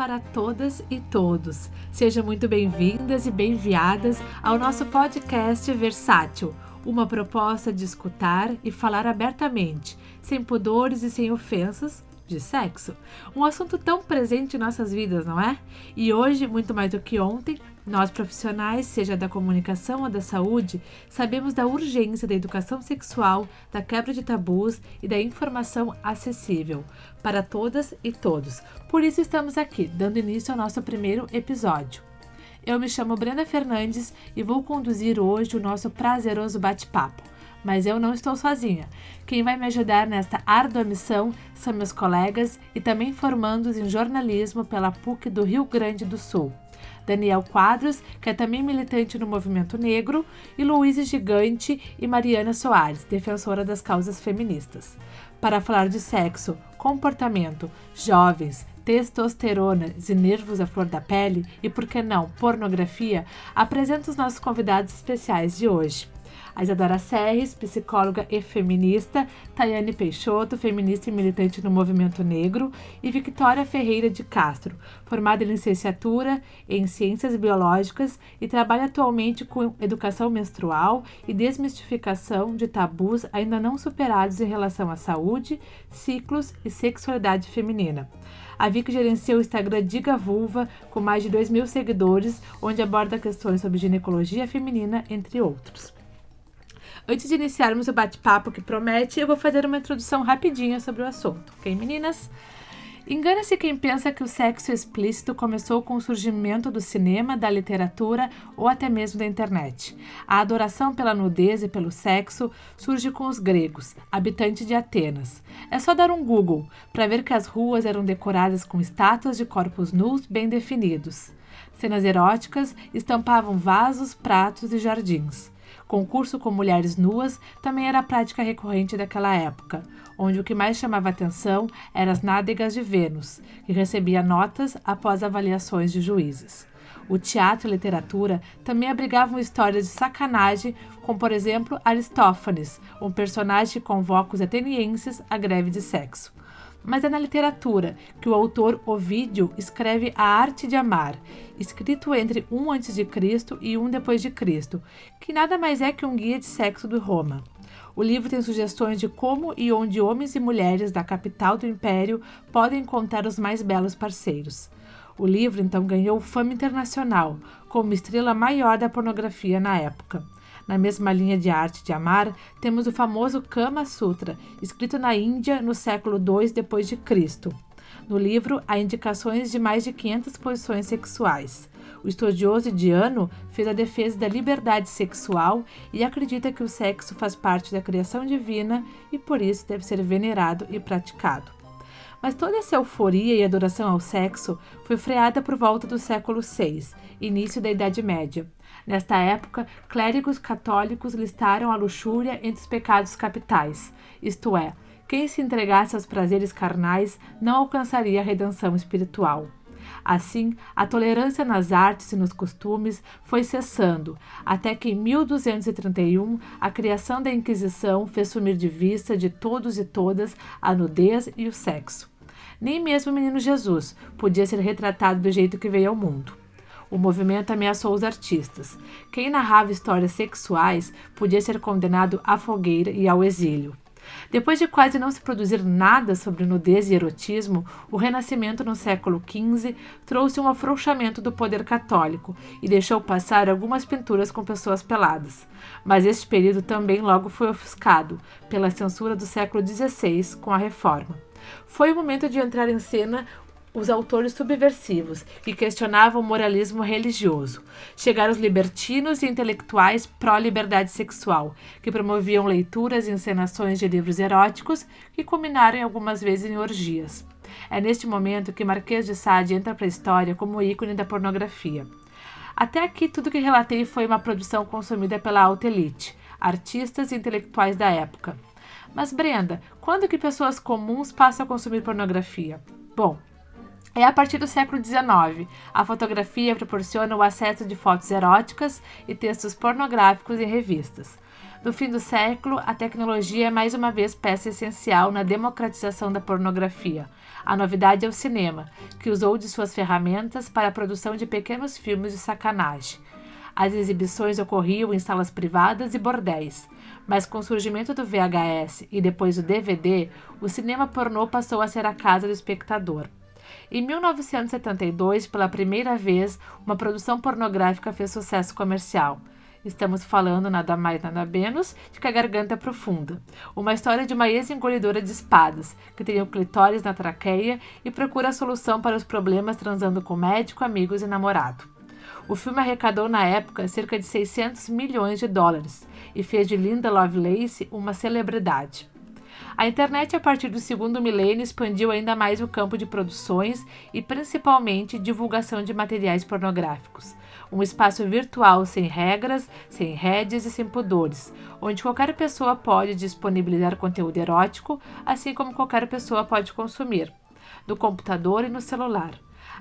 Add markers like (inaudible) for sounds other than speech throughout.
para todas e todos. Sejam muito bem-vindas e bem-viadas ao nosso podcast Versátil, uma proposta de escutar e falar abertamente, sem pudores e sem ofensas, de sexo. Um assunto tão presente em nossas vidas, não é? E hoje, muito mais do que ontem, nós profissionais, seja da comunicação ou da saúde, sabemos da urgência da educação sexual, da quebra de tabus e da informação acessível para todas e todos. Por isso estamos aqui, dando início ao nosso primeiro episódio. Eu me chamo Brenda Fernandes e vou conduzir hoje o nosso prazeroso bate-papo. Mas eu não estou sozinha. Quem vai me ajudar nesta árdua missão são meus colegas e também formandos em jornalismo pela PUC do Rio Grande do Sul. Daniel Quadros, que é também militante no movimento negro, e Luísa Gigante e Mariana Soares, defensora das causas feministas. Para falar de sexo, comportamento, jovens, testosterona e nervos à flor da pele e, por que não, pornografia, apresento os nossos convidados especiais de hoje a Isadora Serres, psicóloga e feminista, Tayane Peixoto, feminista e militante no movimento negro, e Victoria Ferreira de Castro, formada em licenciatura em Ciências Biológicas e trabalha atualmente com educação menstrual e desmistificação de tabus ainda não superados em relação à saúde, ciclos e sexualidade feminina. A Vic gerencia o Instagram Diga Vulva, com mais de 2 mil seguidores, onde aborda questões sobre ginecologia feminina, entre outros. Antes de iniciarmos o bate-papo que promete, eu vou fazer uma introdução rapidinha sobre o assunto, ok, meninas? Engana-se quem pensa que o sexo explícito começou com o surgimento do cinema, da literatura ou até mesmo da internet. A adoração pela nudez e pelo sexo surge com os gregos, habitantes de Atenas. É só dar um Google para ver que as ruas eram decoradas com estátuas de corpos nus bem definidos. Cenas eróticas estampavam vasos, pratos e jardins. Concurso com mulheres nuas também era prática recorrente daquela época, onde o que mais chamava atenção eram as nádegas de Vênus, que recebia notas após avaliações de juízes. O teatro e a literatura também abrigavam histórias de sacanagem, como por exemplo Aristófanes, um personagem que convoca os atenienses à greve de sexo. Mas é na literatura que o autor Ovídio escreve A Arte de Amar, escrito entre um antes de Cristo e um depois de Cristo, que nada mais é que um guia de sexo do Roma. O livro tem sugestões de como e onde homens e mulheres da capital do império podem encontrar os mais belos parceiros. O livro então ganhou fama internacional, como estrela maior da pornografia na época. Na mesma linha de arte de amar, temos o famoso Kama Sutra, escrito na Índia no século II depois de Cristo. No livro há indicações de mais de 500 posições sexuais. O estudioso indiano fez a defesa da liberdade sexual e acredita que o sexo faz parte da criação divina e por isso deve ser venerado e praticado. Mas toda essa euforia e adoração ao sexo foi freada por volta do século VI, início da Idade Média. Nesta época, clérigos católicos listaram a luxúria entre os pecados capitais, isto é, quem se entregasse aos prazeres carnais não alcançaria a redenção espiritual. Assim, a tolerância nas artes e nos costumes foi cessando, até que em 1231 a criação da Inquisição fez sumir de vista de todos e todas a nudez e o sexo. Nem mesmo o menino Jesus podia ser retratado do jeito que veio ao mundo. O movimento ameaçou os artistas. Quem narrava histórias sexuais podia ser condenado à fogueira e ao exílio. Depois de quase não se produzir nada sobre nudez e erotismo, o Renascimento no século XV trouxe um afrouxamento do poder católico e deixou passar algumas pinturas com pessoas peladas. Mas este período também logo foi ofuscado pela censura do século XVI com a Reforma. Foi o momento de entrar em cena os autores subversivos que questionavam o moralismo religioso. Chegaram os libertinos e intelectuais pró-liberdade sexual, que promoviam leituras e encenações de livros eróticos que culminaram algumas vezes em orgias. É neste momento que Marquês de Sade entra para a história como ícone da pornografia. Até aqui, tudo que relatei foi uma produção consumida pela alta elite, artistas e intelectuais da época. Mas, Brenda, quando que pessoas comuns passam a consumir pornografia? Bom, é a partir do século XIX. A fotografia proporciona o acesso de fotos eróticas e textos pornográficos em revistas. No fim do século, a tecnologia é mais uma vez peça essencial na democratização da pornografia. A novidade é o cinema, que usou de suas ferramentas para a produção de pequenos filmes de sacanagem. As exibições ocorriam em salas privadas e bordéis, mas com o surgimento do VHS e depois do DVD, o cinema pornô passou a ser a casa do espectador. Em 1972, pela primeira vez, uma produção pornográfica fez sucesso comercial. Estamos falando nada mais nada menos de que a Garganta Profunda, uma história de uma ex-engolidora de espadas, que tem o clitóris na traqueia e procura a solução para os problemas transando com médico, amigos e namorado. O filme arrecadou na época cerca de 600 milhões de dólares e fez de Linda Lovelace uma celebridade. A internet, a partir do segundo milênio, expandiu ainda mais o campo de produções e principalmente divulgação de materiais pornográficos. Um espaço virtual sem regras, sem rédeas e sem pudores, onde qualquer pessoa pode disponibilizar conteúdo erótico, assim como qualquer pessoa pode consumir, no computador e no celular.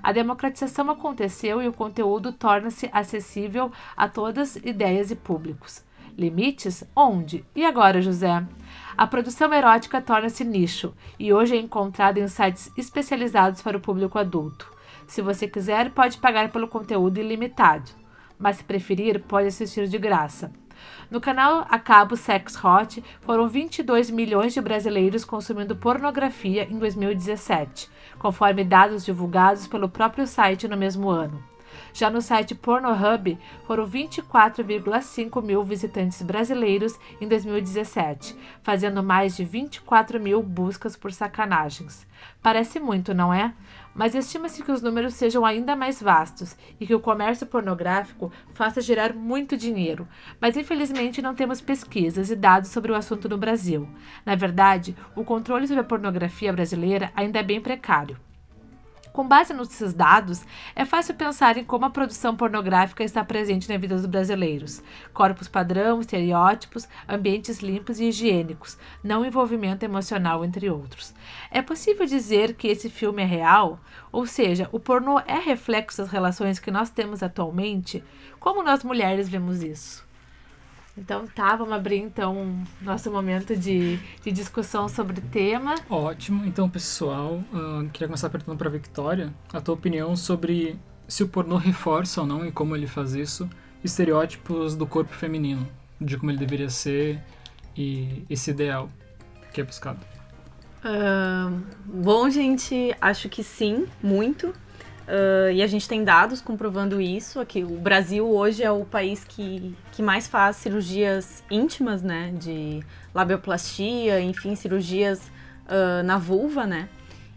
A democratização aconteceu e o conteúdo torna-se acessível a todas ideias e públicos. Limites? Onde? E agora, José? A produção erótica torna-se nicho e hoje é encontrada em sites especializados para o público adulto. Se você quiser, pode pagar pelo conteúdo ilimitado, mas se preferir, pode assistir de graça. No canal a cabo Sex Hot, foram 22 milhões de brasileiros consumindo pornografia em 2017, conforme dados divulgados pelo próprio site no mesmo ano. Já no site Pornhub, foram 24,5 mil visitantes brasileiros em 2017, fazendo mais de 24 mil buscas por sacanagens. Parece muito, não é? Mas estima-se que os números sejam ainda mais vastos e que o comércio pornográfico faça gerar muito dinheiro. Mas infelizmente não temos pesquisas e dados sobre o assunto no Brasil. Na verdade, o controle sobre a pornografia brasileira ainda é bem precário. Com base nesses dados, é fácil pensar em como a produção pornográfica está presente na vida dos brasileiros. Corpos padrão, estereótipos, ambientes limpos e higiênicos, não envolvimento emocional, entre outros. É possível dizer que esse filme é real? Ou seja, o pornô é reflexo das relações que nós temos atualmente? Como nós mulheres vemos isso? Então tá, vamos abrir então nosso momento de, de discussão sobre o tema. Ótimo. Então, pessoal, uh, queria começar perguntando para Victoria a tua opinião sobre se o pornô reforça ou não e como ele faz isso estereótipos do corpo feminino, de como ele deveria ser e esse ideal que é buscado. Uh, bom, gente, acho que sim, muito. Uh, e a gente tem dados comprovando isso. Aqui, o Brasil hoje é o país que, que mais faz cirurgias íntimas, né? De labioplastia, enfim, cirurgias uh, na vulva, né?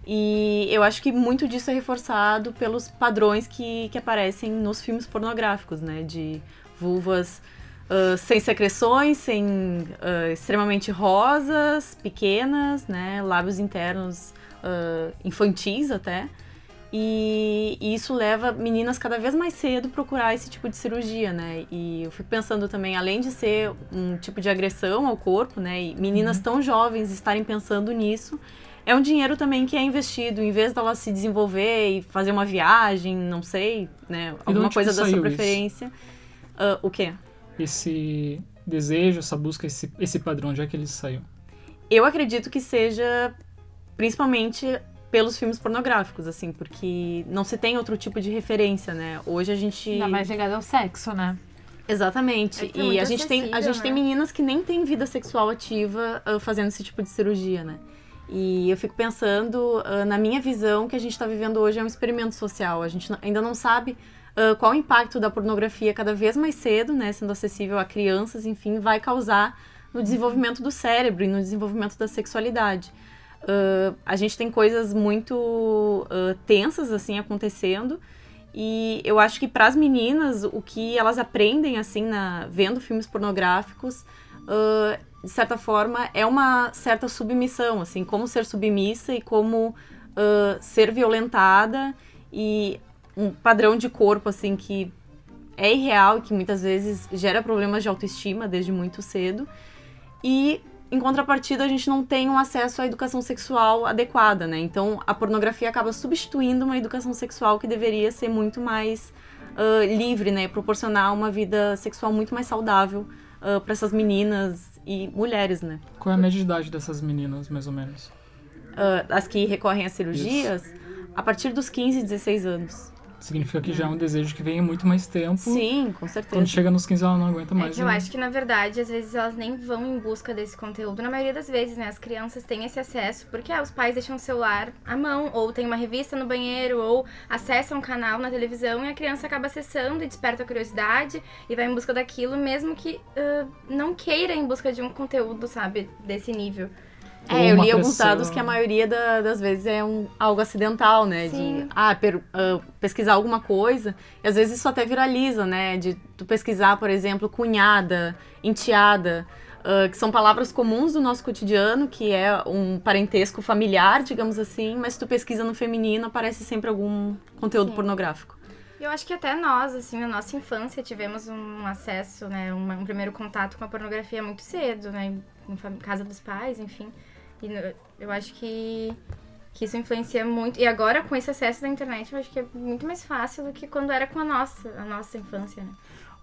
E eu acho que muito disso é reforçado pelos padrões que, que aparecem nos filmes pornográficos, né? De vulvas uh, sem secreções, sem extremamente rosas, pequenas, né? Lábios internos infantis até. E, e, isso leva meninas cada vez mais cedo a procurar esse tipo de cirurgia, né? E eu fico pensando também, além de ser um tipo de agressão ao corpo, né? E meninas uhum. tão jovens estarem pensando nisso, é um dinheiro também que é investido, em vez dela se desenvolver e fazer uma viagem, não sei, né? Alguma coisa da sua preferência. Uh, o quê? Esse desejo, essa busca, esse, esse padrão, onde é que ele saiu? Eu acredito que seja principalmente pelos filmes pornográficos, assim, porque não se tem outro tipo de referência, né? Hoje a gente. Ainda mais ligado ao sexo, né? Exatamente. É e a gente tem a gente né? tem meninas que nem têm vida sexual ativa uh, fazendo esse tipo de cirurgia, né? E eu fico pensando, uh, na minha visão, que a gente está vivendo hoje é um experimento social. A gente ainda não sabe uh, qual o impacto da pornografia cada vez mais cedo, né, sendo acessível a crianças, enfim, vai causar no desenvolvimento do cérebro e no desenvolvimento da sexualidade. Uh, a gente tem coisas muito uh, tensas assim acontecendo. E eu acho que para as meninas o que elas aprendem assim na vendo filmes pornográficos uh, de certa forma é uma certa submissão assim como ser submissa e como ser violentada e um padrão de corpo assim que é irreal e que muitas vezes gera problemas de autoestima desde muito cedo. E em contrapartida, a gente não tem um acesso à educação sexual adequada, né? Então, a pornografia acaba substituindo uma educação sexual que deveria ser muito mais uh, livre, né? Proporcionar uma vida sexual muito mais saudável uh, para essas meninas e mulheres, né? Qual é a média de idade dessas meninas, mais ou menos? Uh, as que recorrem às cirurgias, Isso. a partir dos 15, 16 anos. Significa que já é um desejo que vem há muito mais tempo. Sim, com certeza. Quando chega nos 15, ela não aguenta mais. É que eu né? acho que, na verdade, às vezes elas nem vão em busca desse conteúdo. Na maioria das vezes, né? As crianças têm esse acesso porque ah, os pais deixam o celular à mão, ou tem uma revista no banheiro, ou acessam um canal na televisão e a criança acaba acessando e desperta a curiosidade e vai em busca daquilo, mesmo que uh, não queira em busca de um conteúdo, sabe, desse nível. É, eu li alguns dados que a maioria da, das vezes é um, algo acidental, né? Sim. De ah, per, uh, pesquisar alguma coisa. E às vezes isso até viraliza, né? De tu pesquisar, por exemplo, cunhada, enteada. Uh, que são palavras comuns do nosso cotidiano, que é um parentesco familiar, digamos assim, mas se tu pesquisa no feminino, aparece sempre algum conteúdo Sim. pornográfico. Eu acho que até nós, assim, na nossa infância, tivemos um acesso, né, um, um primeiro contato com a pornografia muito cedo, né, em casa dos pais, enfim. E eu acho que, que isso influencia muito. E agora, com esse acesso da internet, eu acho que é muito mais fácil do que quando era com a nossa, a nossa infância, né?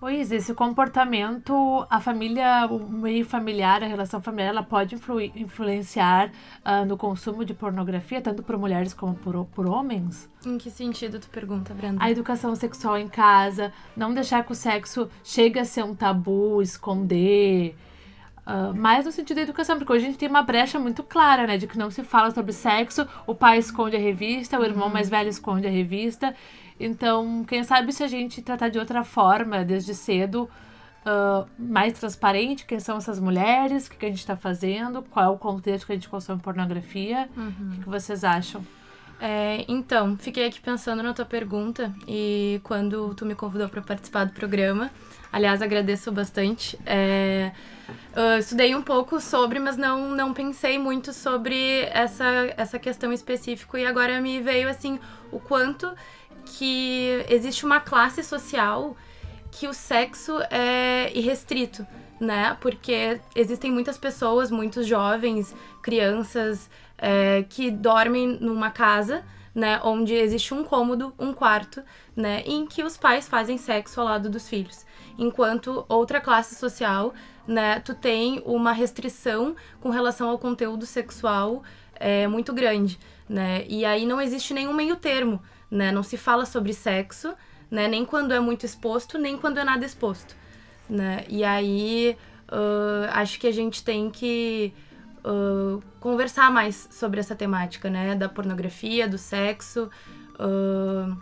Oi, esse comportamento, a família, o meio familiar, a relação familiar, ela pode influ influenciar uh, no consumo de pornografia, tanto por mulheres como por, por homens? Em que sentido tu pergunta, Brenda? A educação sexual em casa, não deixar que o sexo chegue a ser um tabu, esconder, Uh, mais no sentido da educação, porque hoje a gente tem uma brecha muito clara, né? De que não se fala sobre sexo, o pai esconde a revista, o irmão uhum. mais velho esconde a revista. Então, quem sabe se a gente tratar de outra forma, desde cedo, uh, mais transparente, quem são essas mulheres, o que, que a gente está fazendo, qual é o contexto que a gente consome pornografia, uhum. o que, que vocês acham? É, então, fiquei aqui pensando na tua pergunta e quando tu me convidou para participar do programa, aliás, agradeço bastante. É, estudei um pouco sobre, mas não, não pensei muito sobre essa, essa questão específica. E agora me veio assim o quanto que existe uma classe social que o sexo é irrestrito, né? Porque existem muitas pessoas, muitos jovens, crianças é, que dormem numa casa, né? Onde existe um cômodo, um quarto, né? Em que os pais fazem sexo ao lado dos filhos. Enquanto outra classe social né, tu tem uma restrição com relação ao conteúdo sexual é, muito grande, né? E aí não existe nenhum meio termo, né? Não se fala sobre sexo, né? Nem quando é muito exposto, nem quando é nada exposto, né? E aí uh, acho que a gente tem que uh, conversar mais sobre essa temática, né? Da pornografia, do sexo. Uh,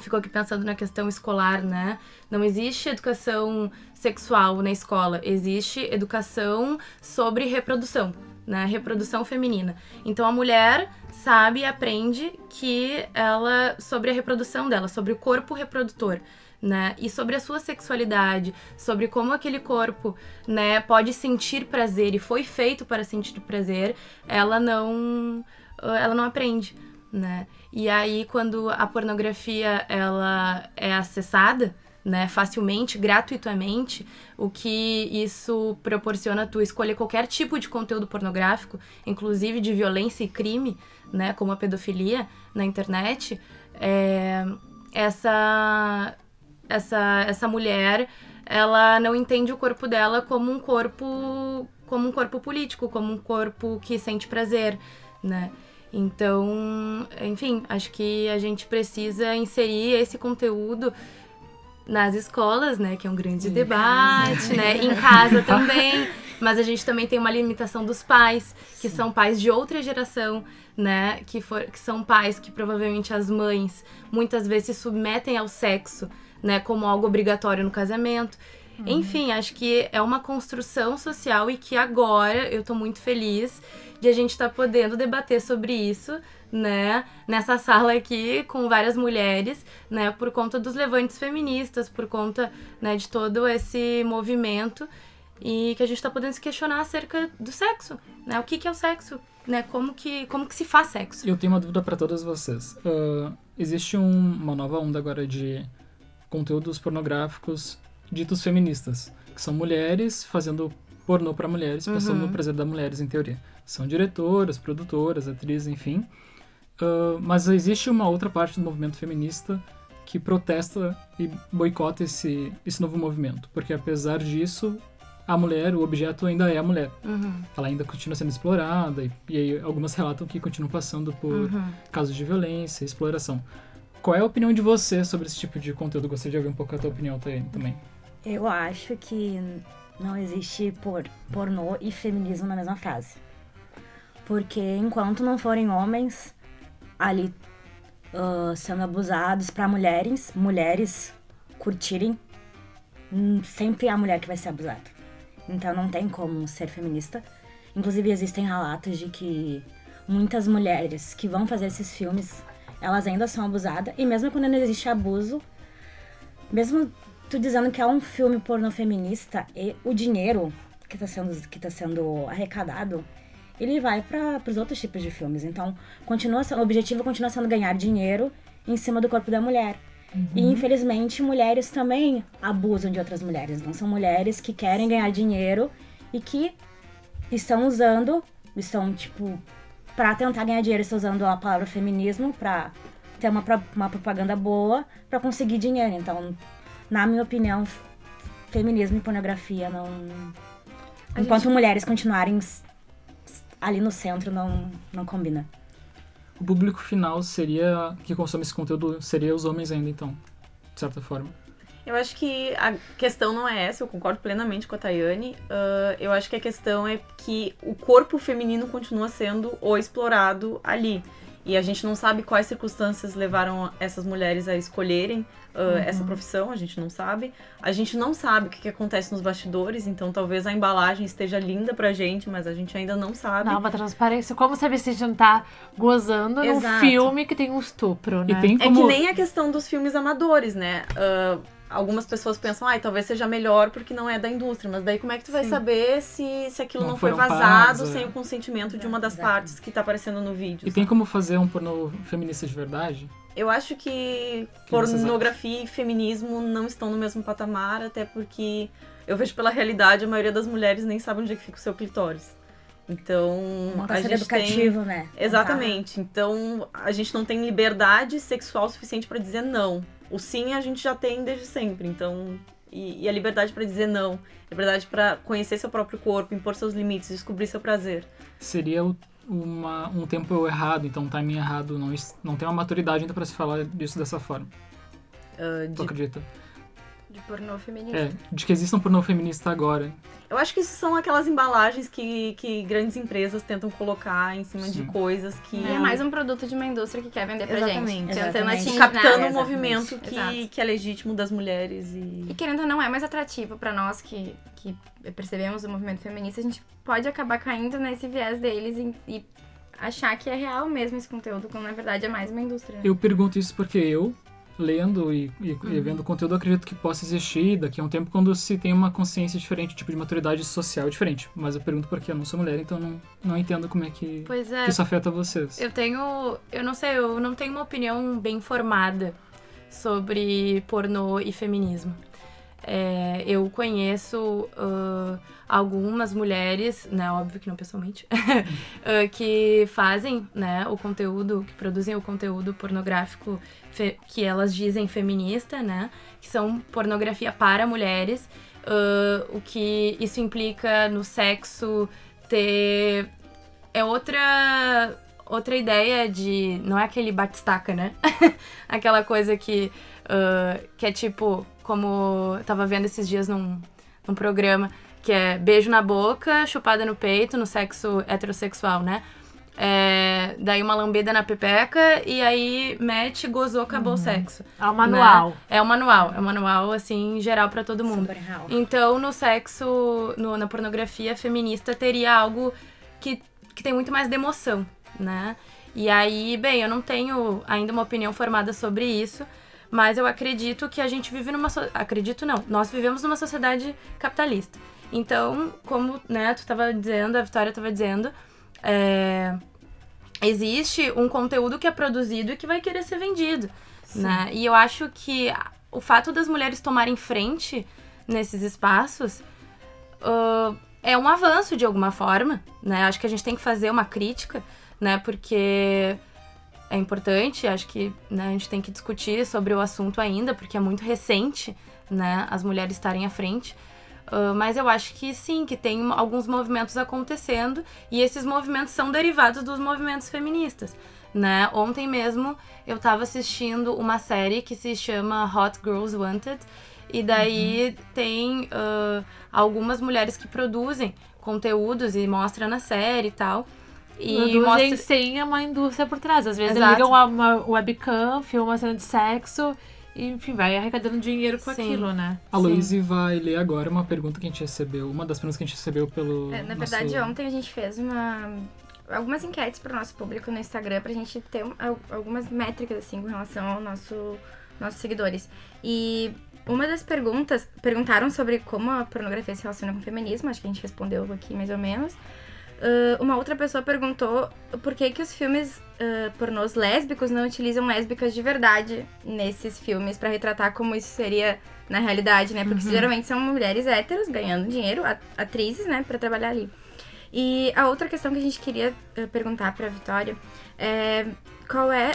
ficou aqui pensando na questão escolar, né? Não existe educação sexual na escola, existe educação sobre reprodução, né? Reprodução feminina. Então a mulher sabe e aprende que ela sobre a reprodução dela, sobre o corpo reprodutor. Né? E sobre a sua sexualidade, sobre como aquele corpo, né, pode sentir prazer e foi feito para sentir prazer, ela não ela não aprende, né? E aí quando a pornografia ela é acessada, né, facilmente, gratuitamente, o que isso proporciona tu escolher qualquer tipo de conteúdo pornográfico, inclusive de violência e crime, né, como a pedofilia na internet, é, essa essa essa mulher, ela não entende o corpo dela como um corpo como um corpo político, como um corpo que sente prazer, né? Então, enfim, acho que a gente precisa inserir esse conteúdo nas escolas, né, que é um grande em debate, casa. né, em casa (laughs) também. Mas a gente também tem uma limitação dos pais, que Sim. são pais de outra geração, né, que, for, que são pais que provavelmente as mães muitas vezes se submetem ao sexo, né, como algo obrigatório no casamento. Uhum. Enfim, acho que é uma construção social e que agora eu tô muito feliz de a gente estar tá podendo debater sobre isso, né, nessa sala aqui com várias mulheres, né, por conta dos levantes feministas, por conta, né, de todo esse movimento e que a gente está podendo se questionar acerca do sexo, né, o que, que é o sexo, né, como que, como que se faz sexo. Eu tenho uma dúvida para todas vocês. Uh, existe um, uma nova onda agora de conteúdos pornográficos ditos feministas, que são mulheres fazendo pornô para mulheres, pensando uhum. no prazer das mulheres, em teoria. São diretoras, produtoras, atrizes, enfim. Uh, mas existe uma outra parte do movimento feminista que protesta e boicota esse, esse novo movimento, porque apesar disso, a mulher, o objeto ainda é a mulher. Uhum. Ela ainda continua sendo explorada e, e aí algumas relatam que continuam passando por Uhum. casos de violência, exploração. Qual é a opinião de você sobre esse tipo de conteúdo? Gostaria de ouvir um pouco a tua opinião também. Eu acho que não existe por, pornô e feminismo na mesma frase. Porque enquanto não forem homens ali ah, sendo abusados para mulheres, mulheres curtirem, hum, sempre é a mulher que vai ser abusada. Então não tem como ser feminista. Inclusive existem relatos de que muitas mulheres que vão fazer esses filmes, elas ainda são abusadas e mesmo quando não existe abuso, mesmo tu dizendo que é um filme pornô feminista e o dinheiro que está sendo que tá sendo arrecadado ele vai para os outros tipos de filmes. Então continua sendo, o objetivo continua sendo ganhar dinheiro em cima do corpo da mulher. E infelizmente mulheres também abusam de outras mulheres. Não são mulheres que querem ganhar dinheiro e que estão usando estão tipo para tentar ganhar dinheiro estão usando a palavra feminismo para ter uma, uma propaganda boa para conseguir dinheiro. Então na minha opinião, feminismo e pornografia não. A Enquanto mulheres continuarem ali no centro, não, não combina. O público final seria que consome esse conteúdo seria os homens ainda, então, de certa forma. Eu acho que a questão não é essa, eu concordo plenamente com a Tayane. Ah, eu acho que a questão é que o corpo feminino continua sendo o explorado ali. E a gente não sabe quais circunstâncias levaram essas mulheres a escolherem ah, essa profissão, a gente não sabe. A gente não sabe o que, que acontece nos bastidores, então talvez a embalagem esteja linda pra gente, mas a gente ainda não sabe. Dá uma transparência. Como saber se a gente não tá gozando num Exato. filme que tem um estupro, né? E tem É como que nem a questão dos filmes amadores, né? Ah, algumas pessoas pensam, ai, talvez seja melhor porque não é da indústria, mas daí como é que tu vai Sim. saber se, se aquilo Não não, foi vazado pagos, é. sem o consentimento de uma das Exatamente. partes que tá aparecendo no vídeo? E tem sabe? como fazer um pornô feminista de verdade? Eu acho que que pornografia e feminismo não estão no mesmo patamar, até porque eu vejo pela realidade, a maioria das mulheres nem sabe onde é que fica o seu clitóris. Então, Não a tá sendo gente tem... educativo, né? Exatamente. Então, a gente não tem liberdade sexual suficiente pra dizer não. O sim a gente já tem desde sempre. Então, e, e a liberdade pra dizer não, liberdade pra conhecer seu próprio corpo, impor seus limites, descobrir seu prazer. Seria uma, um tempo errado, então um timing errado, não, não tem uma maturidade ainda pra se falar disso dessa forma. Tu de- acredita? De pornô feminista. É, de que exista um pornô feminista agora. Eu acho que isso são aquelas embalagens que, que grandes empresas tentam colocar em cima de Sim. coisas que. E é mais um produto de uma indústria que quer vender pra Exatamente. gente. Tentando Exatamente. atingir, captando né? um movimento Exato. que, que é legítimo das mulheres e. E querendo ou não, é mais atrativo pra nós que, que percebemos o movimento feminista. A gente pode acabar caindo nesse viés deles e, e achar que é real mesmo esse conteúdo, quando na verdade é mais uma indústria. Eu pergunto isso porque eu, lendo e, e- Uhum. e vendo conteúdo, acredito que possa existir daqui a um tempo quando se tem uma consciência diferente, tipo de maturidade social diferente. Mas eu pergunto porque eu não sou mulher, então não, não entendo como é que, é, que isso afeta vocês. eu tenho. Eu não sei, eu não tenho uma opinião bem formada sobre pornô e feminismo. É, eu conheço ah, algumas mulheres, né, óbvio que não pessoalmente, (laughs) ah, que fazem, né, o conteúdo, que produzem o conteúdo pornográfico que elas dizem feminista, né, que são pornografia para mulheres, ah, o que isso implica no sexo ter é outra outra ideia de não é aquele batistaca, né? (laughs) Aquela coisa que ah, que é tipo como tava vendo esses dias num, num programa que é beijo na boca, chupada no peito, no sexo heterossexual, né? É, daí uma lambida na pepeca e aí mete, gozou, acabou o sexo. É o manual. É o manual, é o manual assim geral pra todo mundo. Então, no sexo, no- na pornografia feminista, teria algo que, que tem muito mais de emoção, né? E aí, bem, eu não tenho ainda uma opinião formada sobre isso, mas eu acredito que a gente vive numa. so- Acredito não, nós vivemos numa sociedade capitalista. Então, como né, tu estava dizendo, a Vitória estava dizendo, é, existe um conteúdo que é produzido e que vai querer ser vendido. Né? E eu acho que o fato das mulheres tomarem frente nesses espaços ah, é um avanço de alguma forma, né? Acho que a gente tem que fazer uma crítica, né? Porque é importante, acho que né, a gente tem que discutir sobre o assunto ainda, porque é muito recente, né? As mulheres estarem à frente. Uh, mas eu acho que sim, que tem alguns movimentos acontecendo e esses movimentos são derivados dos movimentos feministas. Né? Ontem mesmo eu estava assistindo uma série que se chama Hot Girls Wanted e daí uhum. tem uh, algumas mulheres que produzem conteúdos e mostram na série e tal. E mostra... sem uma indústria por trás. Às vezes Exato. ligam uma webcam, filmam uma cena de sexo e, enfim, vai arrecadando dinheiro com Sim. aquilo, né? A Luíse vai ler agora uma pergunta que a gente recebeu, uma das perguntas que a gente recebeu pelo. É, na nosso... verdade, ontem a gente fez uma. Algumas enquetes para o nosso público no Instagram pra gente ter algumas métricas assim com relação ao nosso nossos seguidores. E uma das perguntas, perguntaram sobre como a pornografia se relaciona com o feminismo, acho que a gente respondeu aqui mais ou menos. Uh, uma outra pessoa perguntou por que, que os filmes uh, pornôs lésbicos não utilizam lésbicas de verdade nesses filmes para retratar como isso seria na realidade, né? Porque uhum. geralmente são mulheres héteros ganhando dinheiro, atrizes, né, para trabalhar ali. E a outra questão que a gente queria uh, perguntar para Vitória é qual é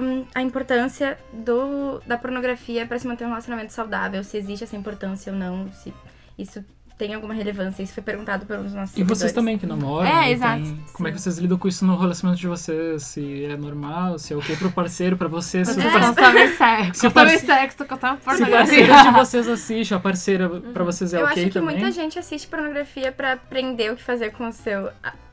um, a importância do, da pornografia para se manter um relacionamento saudável, se existe essa importância ou não, se isso tem alguma relevância. Isso foi perguntado pelos nossos E vocês também que namoram. É, exato. Tem... Como é que vocês lidam com isso no relacionamento de vocês? Se é normal, se é ok pro parceiro, pra você. Se vocês não sabem (laughs) sexo. Se o parce... sexo, que eu tava Se o parceiro de vocês assiste, a parceira pra vocês é eu ok também? Eu acho que muita gente assiste pornografia pra aprender o que fazer com o seu...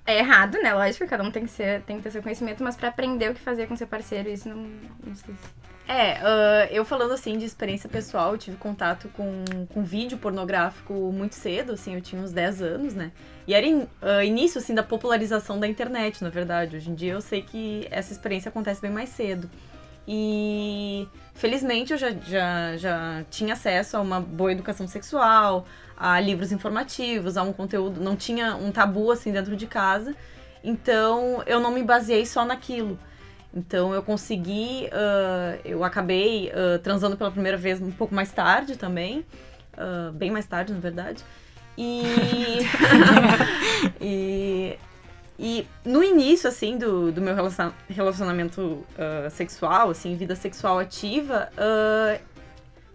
É errado, né? Lógico, cada um tem que, ser, tem que ter seu conhecimento, mas pra aprender o que fazer com seu parceiro, isso não, não sei se... É, uh, eu falando assim de experiência pessoal, eu tive contato com, com vídeo pornográfico muito cedo, assim, eu tinha uns 10 anos, né? E era in, uh, início, assim, da popularização da internet, na verdade. Hoje em dia eu sei que essa experiência acontece bem mais cedo. E felizmente eu já, já, já tinha acesso a uma boa educação sexual, a livros informativos, a um conteúdo, não tinha um tabu assim dentro de casa. Então eu não me baseei só naquilo. Então eu consegui, uh, eu acabei uh, transando pela primeira vez um pouco mais tarde também, uh, bem mais tarde na verdade. E, (laughs) (laughs) e, e, no início assim do, do meu relacionamento sexual, assim, vida sexual ativa,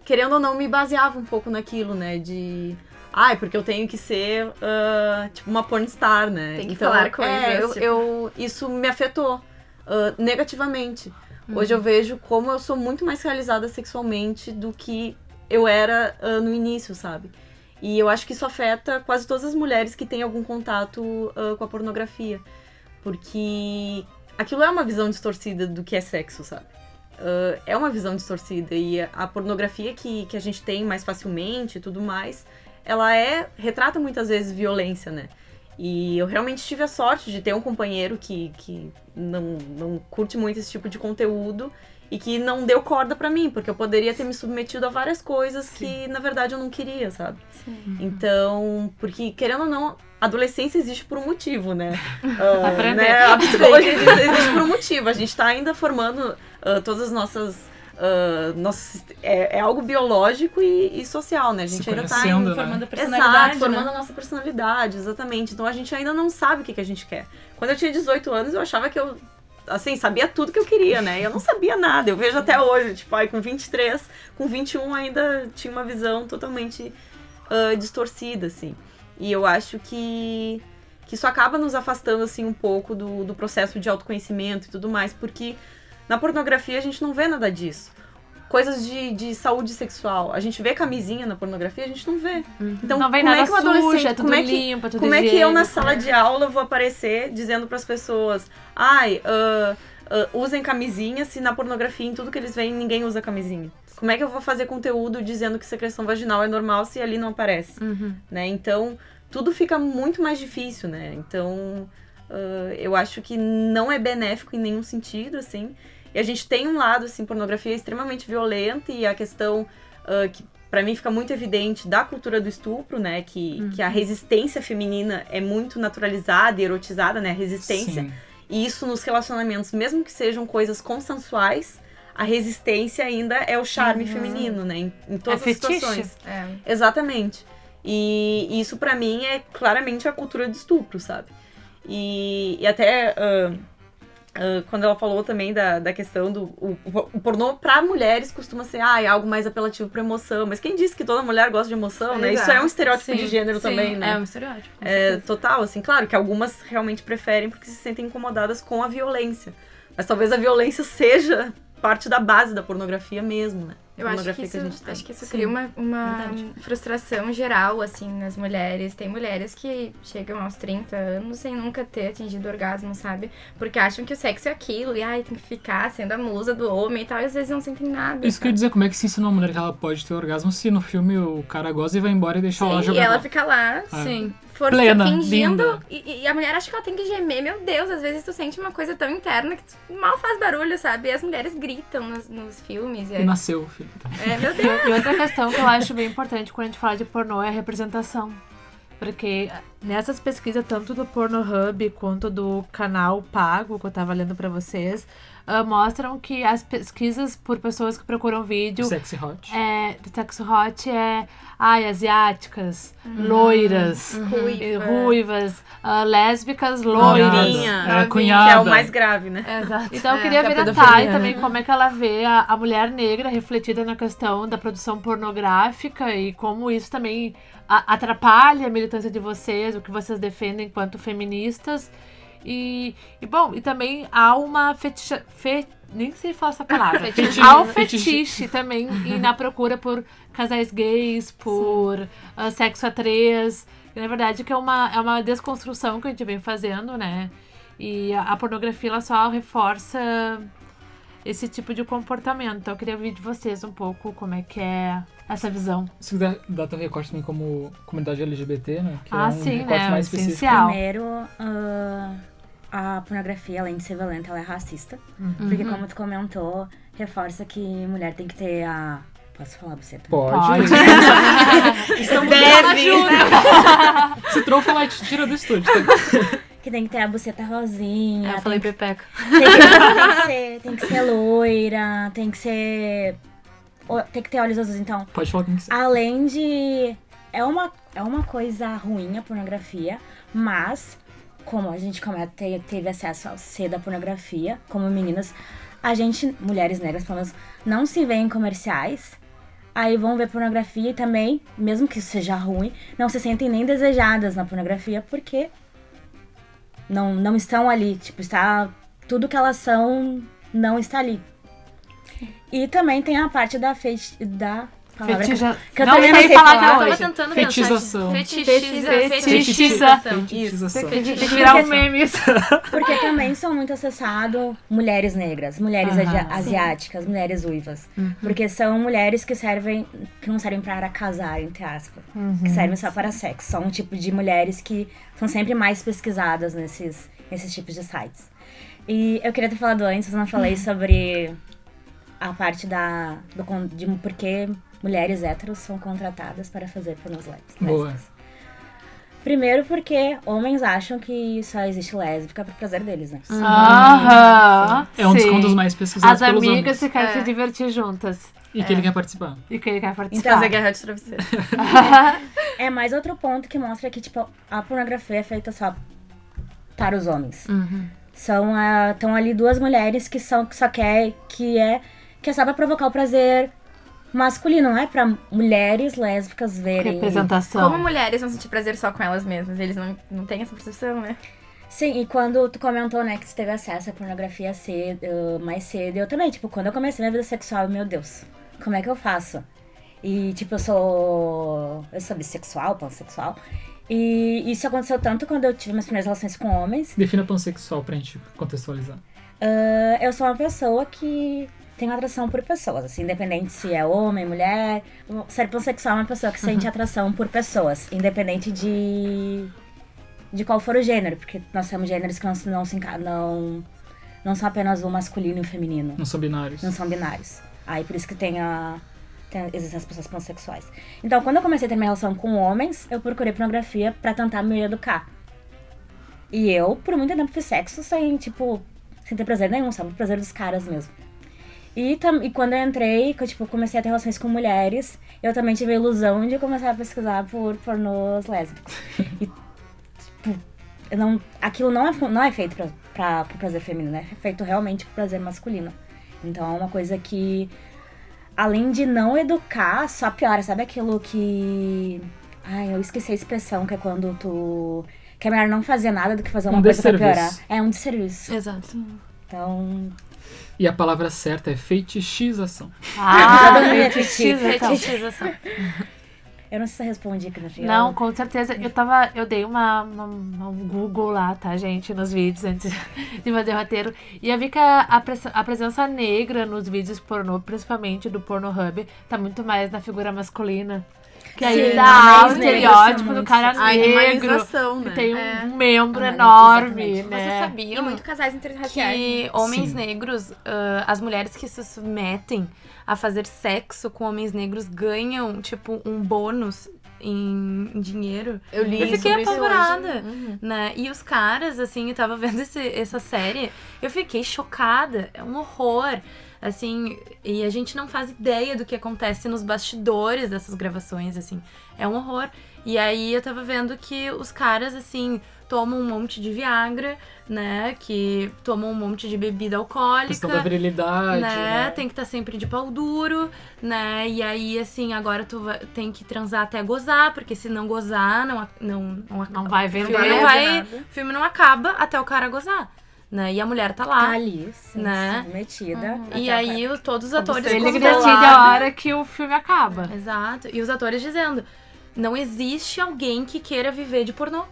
querendo ou não me baseava um pouco naquilo, né, de Ai, porque eu tenho que ser uh, tipo uma pornstar, né? Tem que então, falar coisas. É, eu, tipo... eu, isso me afetou uh, negativamente. Uhum. Hoje eu vejo como eu sou muito mais realizada sexualmente do que eu era uh, no início, sabe? E eu acho que isso afeta quase todas as mulheres que têm algum contato uh, com a pornografia. Porque aquilo é uma visão distorcida do que é sexo, sabe? Uh, é uma visão distorcida. E a pornografia que, que a gente tem mais facilmente e tudo mais, ela é. retrata muitas vezes violência, né? E eu realmente tive a sorte de ter um companheiro que, que não, não curte muito esse tipo de conteúdo e que não deu corda para mim, porque eu poderia ter me submetido a várias coisas Sim. que na verdade eu não queria, sabe? Sim. Então, porque querendo ou não, adolescência existe por um motivo, né? (laughs) uh, né? A psicologia (laughs) existe por um motivo. A gente tá ainda formando uh, todas as nossas Uh, nosso, é, é, algo biológico e, e, social, né? A gente Se ainda tá em, né? formando a personalidade. Exato, formando né? a nossa personalidade, exatamente. Então a gente ainda não sabe o que, que a gente quer. Quando eu tinha 18 anos, eu achava que eu, assim, sabia tudo que eu queria, né? E eu não sabia nada. Eu vejo até hoje, tipo, aí com 23, com 21 ainda tinha uma visão totalmente uh, distorcida, assim. E eu acho que, que isso acaba nos afastando, assim, um pouco do, do processo de autoconhecimento e tudo mais, porque na pornografia a gente não vê nada disso. Coisas de, de saúde sexual. A gente vê camisinha na pornografia, a gente não vê. Uhum. Então, não vem como nada é que o adolescente, suja, como é que, limpa, tudo como é que eu na sala de aula vou aparecer dizendo para as pessoas, ai, uh, uh, usem camisinha se na pornografia em tudo que eles veem ninguém usa camisinha. Como é que eu vou fazer conteúdo dizendo que secreção vaginal é normal se ali não aparece, uhum. né? Então tudo fica muito mais difícil, né? Então uh, eu acho que não é benéfico em nenhum sentido, assim. E a gente tem um lado, assim, pornografia extremamente violenta e a questão uh, que para mim fica muito evidente da cultura do estupro, né? Que, uhum. que a resistência feminina é muito naturalizada e erotizada, né? A resistência. Sim. E isso nos relacionamentos, mesmo que sejam coisas consensuais, a resistência ainda é o charme uhum. feminino, né? Em, em todas é as fetiche. situações. É. Exatamente. E, e isso para mim é claramente a cultura do estupro, sabe? E, e até uh, Uh, quando ela falou também da, da questão do. O, o pornô pra mulheres costuma ser ah, é algo mais apelativo pra emoção. Mas quem disse que toda mulher gosta de emoção, né? Isso é um estereótipo sim, de gênero sim, também, né? É um estereótipo. É, total, assim, claro que algumas realmente preferem porque se sentem incomodadas com a violência. Mas talvez a violência seja parte da base da pornografia mesmo, né? Eu acho que, isso, que acho que isso cria uma, uma frustração geral, assim, nas mulheres. Tem mulheres que chegam aos 30 anos sem nunca ter atingido orgasmo, sabe? Porque acham que o sexo é aquilo, e ai, tem que ficar sendo a musa do homem e tal, e às vezes não sentem nada. Isso quer dizer, como é que se ensina uma mulher que ela pode ter orgasmo se no filme o cara goza e vai embora e deixa Sim, ela jogar? E ela fica lá, Ah. Sim. Força, Plena, fingindo. E, e a mulher acha que ela tem que gemer. Meu Deus, às vezes tu sente uma coisa tão interna que tu mal faz barulho, sabe? E as mulheres gritam nos, nos filmes. E E nasceu o filho. é, meu (laughs) Deus. E outra questão que eu acho bem importante quando a gente fala de pornô é a representação. Porque nessas pesquisas, tanto do Pornhub quanto do canal pago, que eu tava lendo pra vocês, ah, mostram que as pesquisas por pessoas que procuram vídeo Sexy hot. é, do sexo hot é ai, asiáticas, loiras, Ruiva. eh, ruivas, ah, lésbicas, loiras. Loirinha, É, cunhada. que é o mais grave, né? Exato. Então eu É, queria que é ver a a Thay pedofilia, também né? como é que ela vê a, a mulher negra refletida na questão da produção pornográfica e como isso também atrapalha a militância de vocês, o que vocês defendem enquanto feministas. E, e bom, e também há uma fetiche, fe, nem sei falar essa palavra. (laughs) Fetiche. há um fetiche também e na procura por casais gays, por ah, sexo a três. E, na verdade, que é uma, é uma desconstrução que a gente vem fazendo, né? E a, a pornografia ela só reforça esse tipo de comportamento. Então eu queria ouvir de vocês um pouco como é que é essa visão. Se quiser dar teu recorte também como comunidade LGBT, né? Que Ah, é um sim, recorte né? mais específico. Essencial. Primeiro, ah, a pornografia, além de ser violenta, ela é racista. Porque, como tu comentou, reforça que mulher tem que ter a. Posso falar buceta? Pode. Pode. (laughs) Estamos deve. Se troll falar, te tira do estúdio. Que tem que ter a buceta rosinha. É, eu falei que- pepeca. Tem que, tem que ser, tem que ser loira, tem que ser. Tem que ter olhos azuis. Então, Pode falar com que além de. É uma, é uma coisa ruim a pornografia, mas, como a gente come- te- teve acesso ao cedo à pornografia, como meninas, a gente, mulheres negras, pelo menos, não se vê em comerciais. Aí vão ver pornografia e também, mesmo que isso seja ruim, não se sentem nem desejadas na pornografia porque não, não estão ali. Tipo, está. Tudo que elas são não está ali. E também tem a parte da feti da que- que eu não sei não sei falar falar até Eu tava tentando Fetização. Fetichiza. Fetichiza. Fetichização. Fetichização. Que virar um meme isso. (laughs) Porque também são muito acessados mulheres negras, mulheres Aham, asia- sim. asiáticas, mulheres uivas. Porque são mulheres que servem, que não servem para casar, entre aspas. Que servem só para sexo. São um tipo de mulheres que são sempre mais pesquisadas nesses, nesses tipos de sites. E eu queria ter falado antes, eu não falei sobre a parte da, do, de por que mulheres héteros são contratadas para fazer pornôs lésbicas. Boa. Primeiro porque homens acham que só existe lésbica pro prazer deles, né? Aham. É um dos contos mais pesquisados As pelos amigas homens. que querem É. se divertir juntas. E que ele quer participar. E quem quer Fazer participar. guerra de travesseiro. (laughs) É mais outro ponto que mostra que, tipo, a pornografia é feita só para os homens. Uhum. São estão ali duas mulheres que são que só quer que é que é só pra provocar o prazer masculino, não é pra mulheres lésbicas verem. Representação. Como mulheres vão sentir prazer só com elas mesmas? Eles não, não têm essa percepção, né? Sim, e quando tu comentou, né, que tu teve acesso à pornografia cedo, mais cedo, eu também, tipo, quando eu comecei minha vida sexual, meu Deus, como é que eu faço? E, tipo, eu sou. Eu sou bissexual, pansexual. E isso aconteceu tanto quando eu tive minhas primeiras relações com homens. Defina pansexual pra gente contextualizar. Uh, eu sou uma pessoa que tem atração por pessoas, assim, independente se é homem, mulher. Ser pansexual é uma pessoa que sente atração por pessoas, independente de de qual for o gênero, porque nós temos gêneros que não, não se não não são apenas o masculino e o feminino, Não são binários. não são binários. Aí por isso que tem a tem, existem as pessoas pansexuais. Então, quando eu comecei a ter minha relação com homens, eu procurei pornografia pra tentar me educar. E eu, por muito tempo, fiz sexo sem, tipo, sem ter prazer nenhum, sabe? O prazer dos caras mesmo. E, tam, e quando eu entrei, que eu, tipo, comecei a ter relações com mulheres, eu também tive a ilusão de começar a pesquisar por pornôs lésbicos. E, tipo, eu não, aquilo não é, não é feito pra, pra, pro prazer feminino, é feito realmente pro prazer masculino. Então é uma coisa que, além de não educar, só piora. Sabe aquilo que. Ai, eu esqueci a expressão, que é quando tu. Que é melhor não fazer nada do que fazer uma Um coisa pra piorar. É um desserviço. Exato. Então. E a palavra certa é feitichização. Ah. (laughs) Fetichização. Eu não sei se respondi aqui no final. Não, com certeza. Eu tava. Eu dei uma, uma- um Google lá, tá, gente, nos vídeos antes de fazer o roteiro. E eu vi que a, a, pres- a presença negra nos vídeos pornô, principalmente do Pornhub, tá muito mais na figura masculina. Que aí Sim, dá o homens negros estereótipo do cara A negro. né? Que tem um É. membro Ah, enorme, exatamente. Vocês né? E sabiam muito casais interraciais. que né? homens Sim. negros, ah, as mulheres que se submetem a fazer sexo com homens negros ganham, tipo, um bônus em dinheiro. Eu li Eu fiquei sobre isso hoje. apavorada. Uhum. Né? E os caras, assim, eu tava vendo esse- essa série, eu fiquei chocada. É um horror. Assim, e a gente não faz ideia do que acontece nos bastidores dessas gravações, assim. É um horror. E aí eu tava vendo que os caras, assim, tomam um monte de Viagra, né? Que tomam um monte de bebida alcoólica Questão da virilidade. né? né? Tem que estar sempre de pau duro, né? E aí, assim, agora tu vai- tem que transar até gozar, porque se não gozar, não, não, não, Não vai o vender. filme não vai, nada. o filme não acaba até o cara gozar, né? E a mulher tá Tá lá. ali, sim, Né? submetida. E até o aí o- todos os atores Ele decide a hora que o filme acaba. Exato. E os atores dizendo: não existe alguém que queira viver de pornô.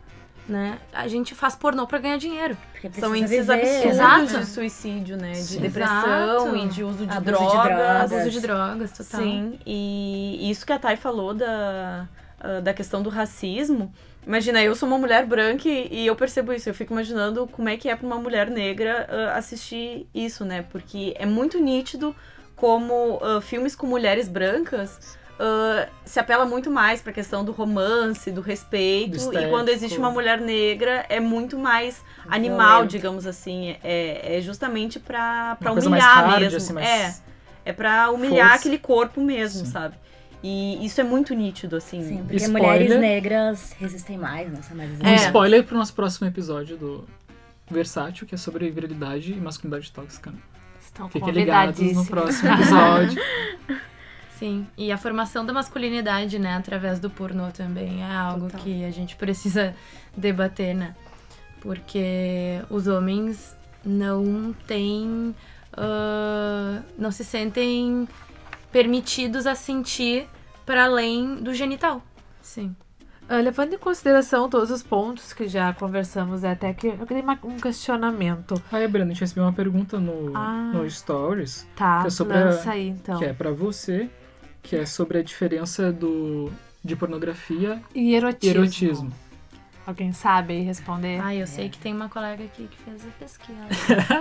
Né? A gente faz pornô pra ganhar dinheiro. Porque São índices viver. absurdos Exato. de suicídio, né? De Sim. depressão Exato. e de uso de Abuso de drogas. drogas. Abuso de drogas, total. Sim, e isso que a Thay falou da, ah, da questão do racismo. Imagina, eu sou uma mulher branca e, eu percebo isso. Eu fico imaginando como é que é pra uma mulher negra ah, assistir isso, né? Porque é muito nítido como ah, filmes com mulheres brancas ah, se apela muito mais pra questão do romance, do respeito. E quando existe uma mulher negra, é muito mais animal, Violento. digamos assim. É, é justamente Uma coisa mais humilhar hard, mesmo. assim, mais... É. É pra humilhar Força. aquele corpo mesmo, Sim. sabe? E isso é muito nítido, assim. Sim, porque Spoiler. mulheres negras resistem mais, não são mais Um É. spoiler pro nosso próximo episódio do Versátil, que é sobre virilidade e masculinidade tóxica. Estão Fiquem ligados no próximo episódio. (laughs) Sim, e a formação da masculinidade, né, através do pornô também é algo Total. que a gente precisa debater, né? Porque os homens não têm. ah, não se sentem permitidos a sentir para além do genital. Sim. Ah, levando em consideração todos os pontos que já conversamos, é até que eu queria uma- um questionamento. Aí, Brenda, a gente recebeu uma pergunta no, Ah. no Stories, Tá, Que é sobre a- lança aí então. que é pra você, que é sobre a diferença do, de pornografia E e erotismo. Alguém sabe responder? Ah, eu sei que tem uma colega aqui que fez a pesquisa.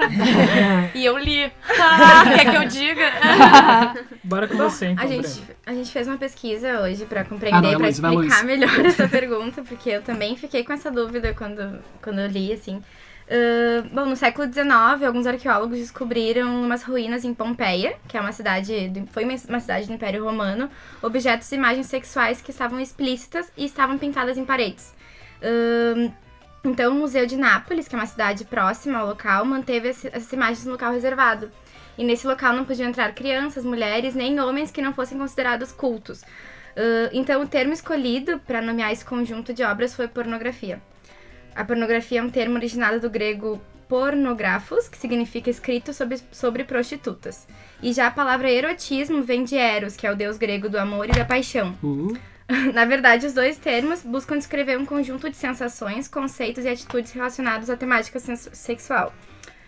(laughs) e eu li. Ah, quer que eu diga? (laughs) Bora com Bom, você, então, a gente, Brenda. a gente fez uma pesquisa hoje pra Ah, compreender, não, é pra Luiz, vai, explicar melhor essa pergunta, porque eu também fiquei com essa dúvida quando, quando eu li, assim. Ah, bom, no século XIX, alguns arqueólogos descobriram umas ruínas em Pompeia, que é uma cidade, do- foi uma cidade do Império Romano, objetos e imagens sexuais que estavam explícitas e estavam pintadas em paredes. Então, o Museu de Nápoles, que é uma cidade próxima ao local, manteve essas imagens no local reservado. E nesse local não podiam entrar crianças, mulheres, nem homens que não fossem considerados cultos. Ah, então, o termo escolhido para nomear esse conjunto de obras foi pornografia. A pornografia é um termo originado do grego pornografos, que significa escrito sobre, sobre prostitutas. E já a palavra erotismo vem de Eros, que é o deus grego do amor e da paixão. Uh, (laughs) Na verdade, os dois termos buscam descrever um conjunto de sensações, conceitos e atitudes relacionados à temática sexual.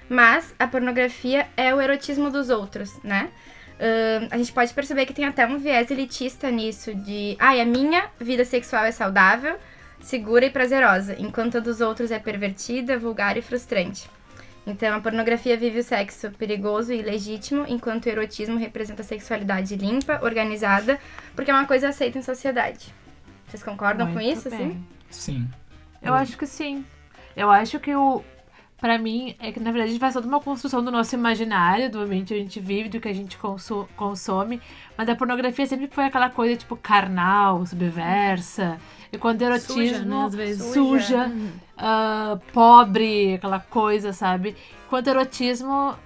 Mas a pornografia é o erotismo dos outros, né? Ahn, a gente pode perceber que tem até um viés elitista nisso, de ai, a minha vida sexual é saudável, segura e prazerosa, enquanto a dos outros é pervertida, vulgar e frustrante. Então, a pornografia vive o sexo perigoso e ilegítimo, enquanto o erotismo representa a sexualidade limpa, organizada, porque é uma coisa aceita em sociedade. Vocês concordam com Muito isso, bem. assim? sim. Eu acho que sim. Eu acho que o. para mim, é que na verdade a gente faz toda uma construção do nosso imaginário, do ambiente que a gente vive, do que a gente consome. Mas a pornografia sempre foi aquela coisa, tipo, carnal, subversa. E quando erotismo suja, né, às vezes. suja uhum. uh, pobre, aquela coisa, sabe? Quanto erotismo, uh,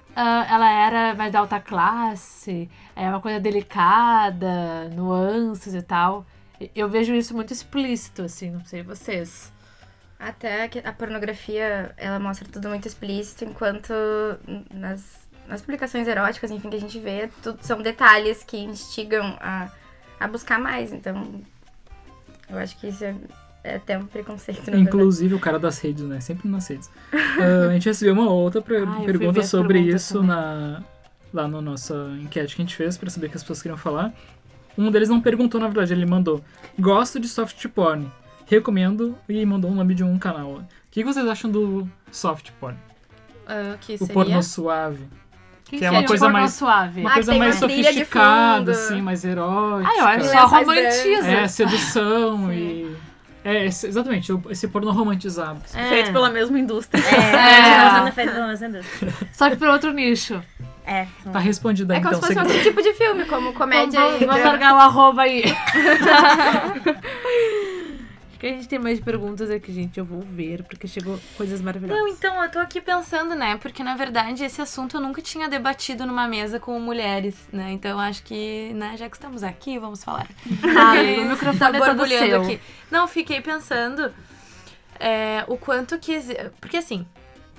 ela era mais da alta classe, é uma coisa delicada, nuances e tal. Eu vejo isso muito explícito, assim, não sei vocês. Até que a pornografia, ela mostra tudo muito explícito, enquanto nas, nas publicações eróticas, enfim, que a gente vê, tudo, são detalhes que instigam a, a buscar mais. Então, eu acho que isso é, é até um preconceito. Inclusive verdade. o cara das redes, né? Sempre nas redes. uh, a gente recebeu uma outra (laughs) pergunta sobre isso na, lá na nossa enquete que a gente fez para saber o que as pessoas queriam falar. Um deles não perguntou, na verdade, ele mandou: Gosto de soft porn recomendo e mandou o nome de um canal. O que vocês acham do soft porn? Uh, que o porno suave. Que, que é uma coisa mais suave. Uma ah, coisa mais sofisticada, assim, mais erótica. Ah, eu acho só romantiza. É, sedução (laughs) e. É, exatamente, esse porno romantizado. É. Feito pela mesma indústria. É, (laughs) é. feito pela mesma indústria. Só que por outro nicho. É. Tá respondido aí, é então. É como se fosse outro tipo de filme, como comédia e... Vamos largar o arroba aí. (laughs) que a gente tem mais perguntas aqui, gente? Eu vou ver, porque chegou coisas maravilhosas. Não, então, eu tô aqui pensando, né? Porque, na verdade, esse assunto eu nunca tinha debatido numa mesa com mulheres, né? Então, acho que, né, já que estamos aqui, vamos falar. (laughs) Ah, o microfone tá é seu. aqui. Não, fiquei pensando é, o quanto que... Porque, assim,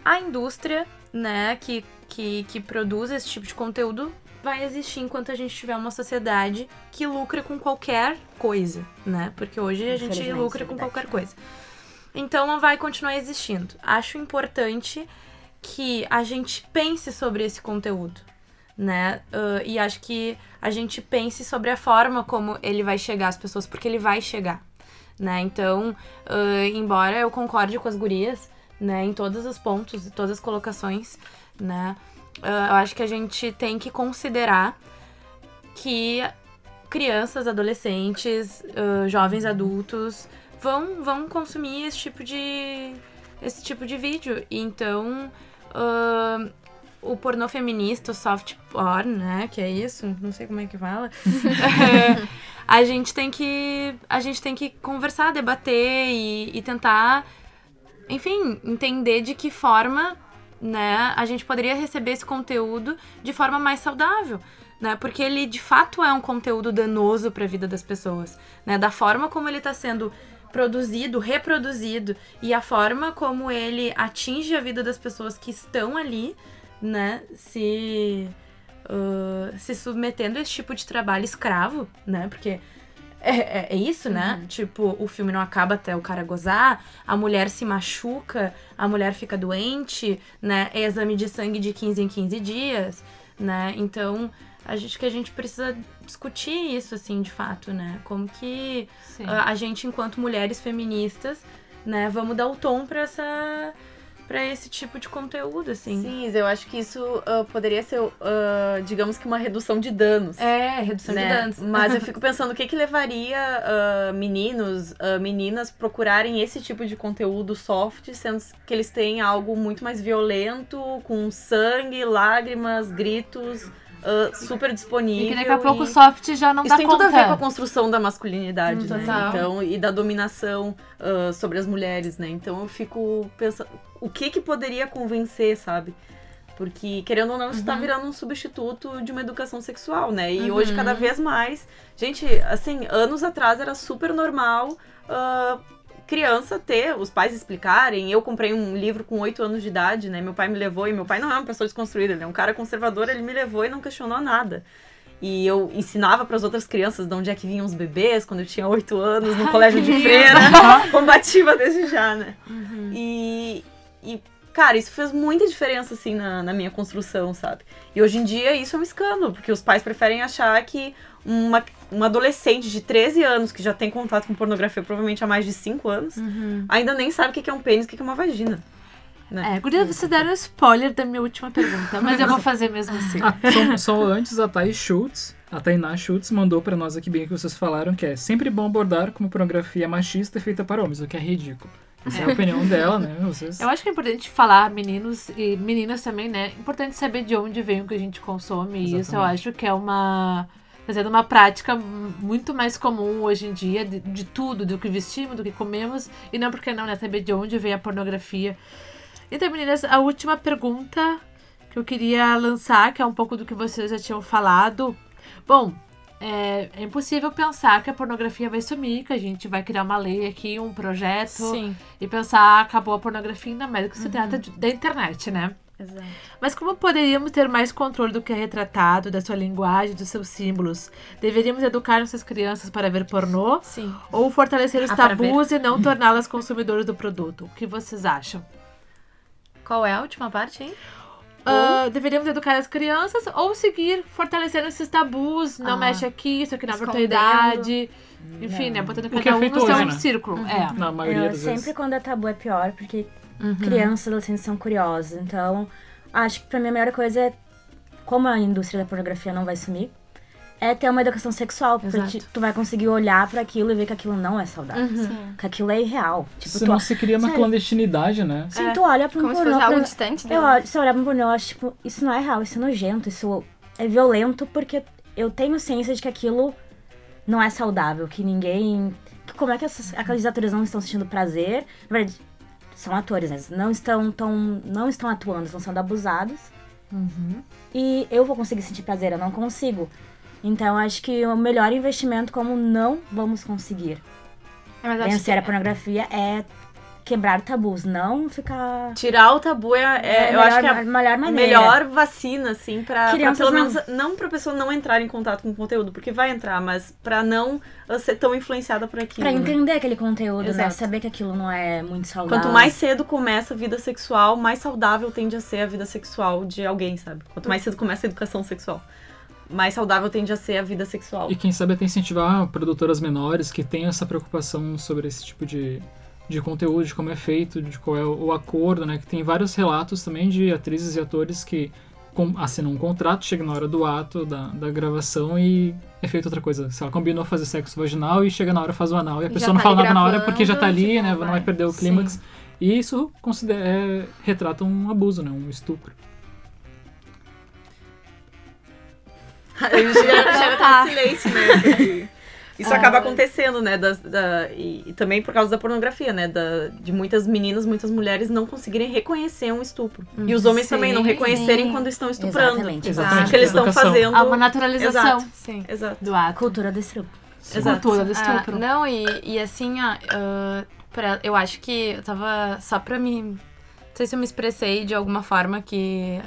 a indústria, né, que, que, que produz esse tipo de conteúdo vai existir enquanto a gente tiver uma sociedade que lucra com qualquer coisa, né? Porque hoje a gente lucra com qualquer coisa. Então vai continuar existindo. Acho importante que a gente pense sobre esse conteúdo, né? Uh, e acho que a gente pense sobre a forma como ele vai chegar às pessoas, porque ele vai chegar, né? Então, uh, embora eu concorde com as gurias, né, em todos os pontos, todas as colocações, né? Uh, eu acho que a gente tem que considerar que crianças, adolescentes, uh, jovens adultos vão, vão consumir esse tipo de esse tipo de vídeo. Então, uh, o pornô feminista, o soft porn, né, que é isso, não sei como é que fala. (laughs) a gente tem que a gente tem que conversar, debater e, e tentar, enfim, entender de que forma né, a gente poderia receber esse conteúdo de forma mais saudável. Né, porque ele de fato é um conteúdo danoso para a vida das pessoas, né, da forma como ele está sendo produzido, reproduzido e a forma como ele atinge a vida das pessoas que estão ali, né, se uh, se submetendo a esse tipo de trabalho escravo, né, porque é, é, é isso, né? Uhum. Tipo, o filme não acaba até o cara gozar, a mulher se machuca, a mulher fica doente, né? É exame de sangue de 15 em 15 dias, né? Então, a gente que a gente precisa discutir isso, assim, de fato, né? Como que a, a, gente, enquanto mulheres feministas, né, vamos dar o tom para essa para esse tipo de conteúdo, assim. Sim, eu acho que isso uh, poderia ser, uh, digamos que uma redução de danos. É, redução né? de danos. Mas eu (laughs) fico pensando o que que levaria uh, meninos, meninas procurarem esse tipo de conteúdo soft, sendo que eles têm algo muito mais violento, com sangue, lágrimas, gritos uh, super disponível. E que daqui a pouco o soft já não Isso dá tem conta. tudo a ver com a construção da masculinidade, hum, né? Então, e da dominação uh, sobre as mulheres, né? Então eu fico pensando, o que que poderia convencer, sabe? Porque, querendo ou não, isso tá uhum. tá virando um substituto de uma educação sexual, né? E uhum. hoje, cada vez mais. Gente, assim, anos atrás era super normal uh, criança ter, os pais explicarem. Eu comprei um livro com 8 anos de idade, né? Meu pai me levou, e meu pai não é uma pessoa desconstruída, ele é um cara conservador, ele me levou e não questionou nada. E eu ensinava para as outras crianças de onde é que vinham os bebês quando eu tinha 8 anos, no colégio de freira. (laughs) combativa desde já, né? Uhum. E, e, cara, isso fez muita diferença, assim, na, na minha construção, sabe? E hoje em dia isso é um escândalo, porque os pais preferem achar que uma, uma adolescente de 13 anos que já tem contato com pornografia provavelmente há mais de 5 anos, uhum. ainda nem sabe o que é um pênis, o que é uma vagina. Né? É, Guria, você deram um spoiler da minha última pergunta, mas eu vou fazer mesmo (laughs) assim. Ah, só, só, antes, a Thais Schultz, a Tainá Schultz mandou para nós aqui bem o que vocês falaram, que é sempre bom abordar como pornografia machista é feita para homens, o que é ridículo. Essa é a opinião dela, né? Vocês... Eu acho que é importante falar, meninos e meninas também, né? Importante saber de onde vem o que a gente consome. E isso eu acho que é uma. Fazendo uma prática muito mais comum hoje em dia de, de, tudo, do que vestimos, do que comemos. E não porque não, né? Saber de onde vem a pornografia. Então, meninas, a última pergunta que eu queria lançar, que é um pouco do que vocês já tinham falado. Bom, é, é, impossível pensar que a pornografia vai sumir, que a gente vai criar uma lei aqui, um projeto Sim. e pensar acabou a pornografia, ainda mais que se uhum. trata de, da internet, né? Exato. Mas como poderíamos ter mais controle do que é retratado, da sua linguagem, dos seus símbolos? Deveríamos educar nossas crianças para ver pornô? Sim. Ou fortalecer os ah, tabus e não torná-las consumidoras do produto? O que vocês acham? Qual é a última parte, hein? Uh, deveríamos educar as crianças ou seguir fortalecendo esses tabus. Não ah, mexe aqui, isso aqui na oportunidade. Enfim, né? Botando cada é um no seu né? círculo. Uhum. É. Na maioria das sempre vezes. quando é tabu é pior, porque uhum. crianças e adolescentes são curiosos. Então, acho que pra mim a melhor coisa é, como a indústria da pornografia não vai sumir, é ter uma educação sexual, porque Exato. tu vai conseguir olhar para aquilo e ver que aquilo não é saudável. Uhum. Que aquilo é irreal. Tipo, Senão tu, se cria uma sério? clandestinidade, né? Sim, é. tu olha pra um Como pornô... Se fosse algo distante, eu olho, se eu olhar pra um pornô, eu acho, tipo, isso não é real, isso é nojento, isso é violento, porque eu tenho ciência de que aquilo não é saudável, que ninguém... Que como é que essas, aqueles atores não estão sentindo prazer? Na verdade, são atores, né? Não estão, tão, não estão atuando, estão sendo abusados. Uhum. E eu vou conseguir sentir prazer, eu não consigo. Então acho que o melhor investimento, como não vamos conseguir é, vencer a pornografia, é quebrar tabus, não ficar. Tirar o tabu é, é, é eu melhor, acho que é a melhor, melhor vacina, assim, pra, pra pelo menos não pra pessoa não entrar em contato com o conteúdo, porque vai entrar, mas pra não ser tão influenciada por aquilo. Pra né? entender aquele conteúdo? Exato. né? Saber que aquilo não é muito saudável. Quanto mais cedo começa a vida sexual, mais saudável tende a ser a vida sexual de alguém, sabe? Quanto mais cedo começa a educação sexual mais saudável tende a ser a vida sexual. E quem sabe até incentivar produtoras menores que tenham essa preocupação sobre esse tipo de, de conteúdo, de como é feito, de qual é o acordo, né? Que tem vários relatos também de atrizes e atores que assinam um contrato, chega na hora do ato, da, da gravação e é feito outra coisa. Se ela combinou fazer sexo vaginal e chega na hora faz o anal e a pessoa não tá fala nada na hora porque já tá ali, né? Vai. Não vai perder o clímax. E isso considera, é, retrata um abuso, né? Um estupro. A gente já, já tá em silêncio, né? Isso ah, acaba acontecendo, né? Da, da, e, e, também por causa da pornografia, né? Da, de muitas meninas, muitas mulheres não conseguirem reconhecer um estupro. e os homens sim, também não reconhecerem sim. quando estão estuprando. Exatamente. Exatamente. Que eles estão fazendo. Há uma naturalização Exato. Sim. Exato. do ato. Cultura do estupro. Exato. Cultura do estupro. Ah, não, e, e assim, ó, uh, pra, eu acho que eu tava. Só pra me. Não sei se eu me expressei de alguma forma que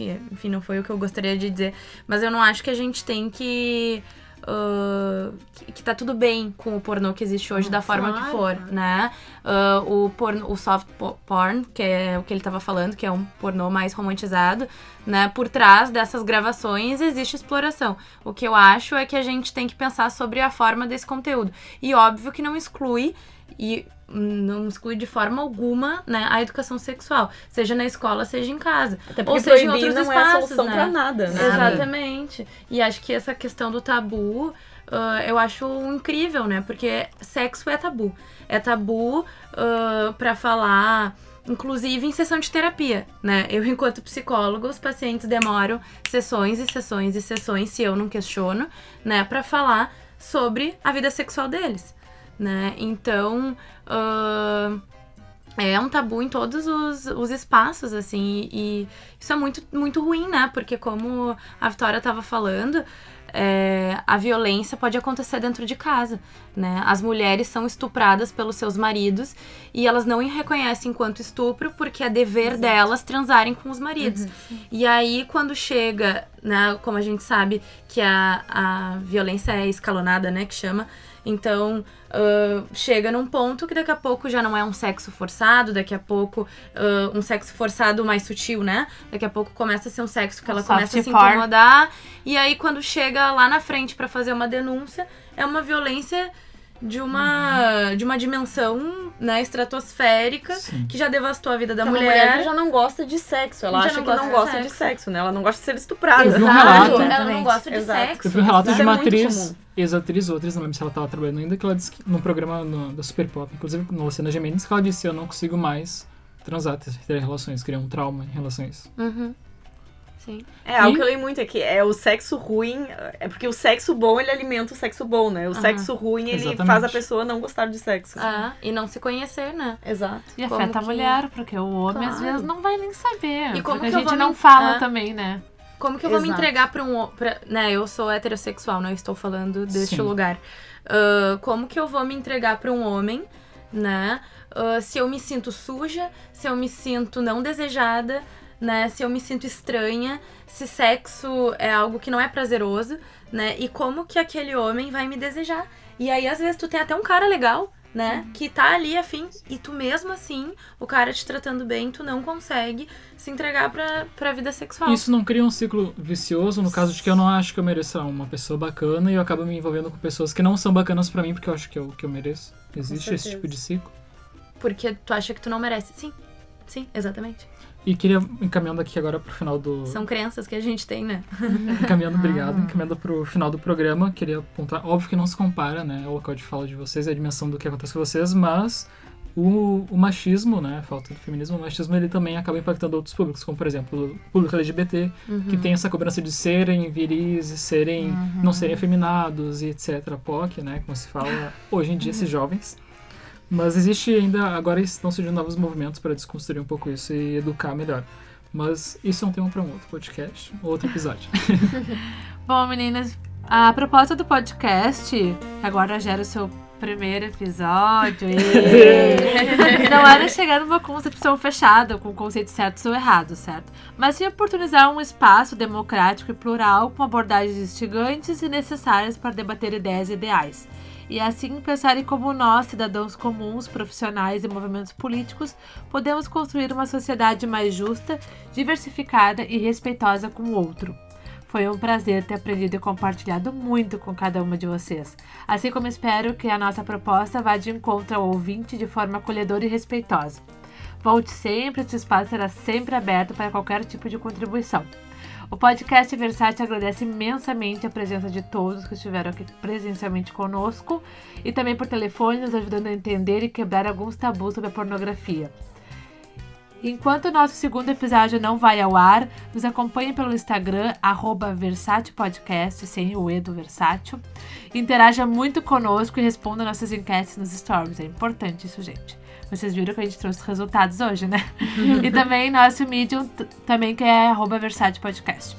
que, enfim, não foi o que eu gostaria de dizer, mas eu não acho que a gente tem que. Uh, que, que tá tudo bem com o pornô que existe hoje, da forma claro, que for, né? Uh, o, porno, o soft porn, que é o que ele tava falando, que é um pornô mais romantizado, né? Por trás dessas gravações existe exploração. O que eu acho é que a gente tem que pensar sobre a forma desse conteúdo. E óbvio que não exclui e não exclui de forma alguma né, a educação sexual, seja na escola, seja em casa. Até Ou seja em outros não espaços, é a solução né? pra nada, né? Exatamente. E acho que essa questão do tabu, uh, eu acho incrível, né? Porque sexo é tabu. É tabu uh, para falar inclusive em sessão de terapia, né? Eu, enquanto psicólogo, os pacientes demoram sessões e sessões e sessões, se eu não questiono, né, para falar sobre a vida sexual deles né? Então, uh, é um tabu em todos os, os espaços, assim, e, isso é muito, muito ruim, né? Porque como a Vitória estava falando, é, a violência pode acontecer dentro de casa, né? As mulheres são estupradas pelos seus maridos e elas não reconhecem enquanto estupro porque é dever Exato. delas transarem com os maridos. Uhum, e aí, quando chega, né, como a gente sabe que a, a violência é escalonada, né, que chama, então, uh, chega num ponto que daqui a pouco já não é um sexo forçado, daqui a pouco uh, um sexo forçado mais sutil, né? Daqui a pouco começa a ser um sexo que ela começa a se incomodar. E aí, quando chega lá na frente para fazer uma denúncia, é uma violência de uma uhum. de uma dimensão né estratosférica Sim. que já devastou a vida da mulher. mulher que já não gosta de sexo ela acha não que não gosta de sexo. de sexo né ela não gosta de ser estuprada Exato. Um relato, ela não gosta de Exato. sexo teve um relato de é uma atriz ex-atriz ou atriz, não lembro se ela estava trabalhando ainda, que ela disse que num programa no, da Super Pop, inclusive no Luciana Gimenez, que ela disse: Eu não consigo mais transar, ter relações, criar um trauma em relação a isso. Uhum. Sim. É, algo e... que eu leio muito aqui é o sexo ruim, é porque o sexo bom ele alimenta o sexo bom, né? O sexo ruim ele Exatamente. faz a pessoa não gostar de sexo. Ah, e não se conhecer, né? Exato. E como afeta que... a mulher, porque o homem claro. às vezes não vai nem saber. E como que a gente não me... fala ah. também, né? Como que eu Exato. vou me entregar pra um. Pra, né, eu sou heterossexual, não estou falando deste Sim. lugar. Uh, como que eu vou me entregar pra um homem, né? Uh, se eu me sinto suja, se eu me sinto não desejada, né? Se eu me sinto estranha, se sexo é algo que não é prazeroso, né? E como que aquele homem vai me desejar. E aí, às vezes, tu tem até um cara legal, né? Uhum. Que tá ali afim, e tu mesmo assim, o cara te tratando bem, tu não consegue se entregar pra, pra vida sexual. Isso não cria um ciclo vicioso, no caso de que eu não acho que eu mereço uma pessoa bacana e eu acabo me envolvendo com pessoas que não são bacanas para mim porque eu acho que eu, que eu mereço. Existe esse tipo de ciclo? Porque tu acha que tu não merece. Sim, sim, exatamente. E queria, encaminhando aqui agora pro final do. São crenças que a gente tem, né? (laughs) encaminhando, obrigado. Ah. Encaminhando pro final do programa, queria apontar. Óbvio que não se compara, né? O local de fala de vocês, a dimensão do que acontece com vocês, mas o, o machismo, né? A falta de feminismo, o machismo, ele também acaba impactando outros públicos, como por exemplo o público LGBT, uhum. que tem essa cobrança de serem viris, serem. Uhum. não serem afeminados e etc. POC, né? Como se fala hoje em dia, esses jovens. Mas existe ainda, agora estão surgindo novos movimentos para desconstruir um pouco isso e educar melhor. Mas isso é um tema para um outro podcast, outro episódio. (laughs) Bom, meninas, a proposta do podcast, agora gera o seu primeiro episódio, e... (laughs) não era chegar numa concepção fechada, com conceitos certos ou errados, certo? Mas sim oportunizar um espaço democrático e plural com abordagens instigantes e necessárias para debater ideias e ideais e assim pensarem como nós, cidadãos comuns, profissionais e movimentos políticos, podemos construir uma sociedade mais justa, diversificada e respeitosa com o outro. Foi um prazer ter aprendido e compartilhado muito com cada uma de vocês. Assim como espero que a nossa proposta vá de encontro ao ouvinte de forma acolhedora e respeitosa. Volte sempre, esse espaço será sempre aberto para qualquer tipo de contribuição. O podcast Versátil agradece imensamente a presença de todos que estiveram aqui presencialmente conosco e também por telefone, nos ajudando a entender e quebrar alguns tabus sobre a pornografia. Enquanto o nosso segundo episódio não vai ao ar, nos acompanhe pelo Instagram, arroba Podcast, sem o E do Versátil. Interaja muito conosco e responda nossas enquetes nos stories. É importante isso, gente. Vocês viram que a gente trouxe resultados hoje, né? (laughs) e também nosso Medium, também que é arroba Podcast.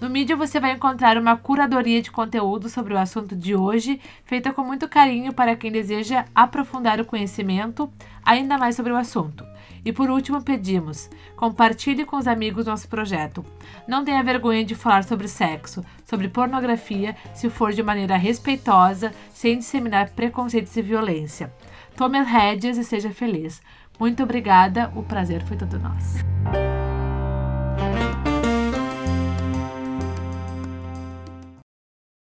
No Medium você vai encontrar uma curadoria de conteúdo sobre o assunto de hoje, feita com muito carinho para quem deseja aprofundar o conhecimento ainda mais sobre o assunto. E por último, pedimos: compartilhe com os amigos nosso projeto. Não tenha vergonha de falar sobre sexo, sobre pornografia, se for de maneira respeitosa, sem disseminar preconceitos e violência. Tome as rédeas e seja feliz. Muito obrigada, o prazer foi todo nosso.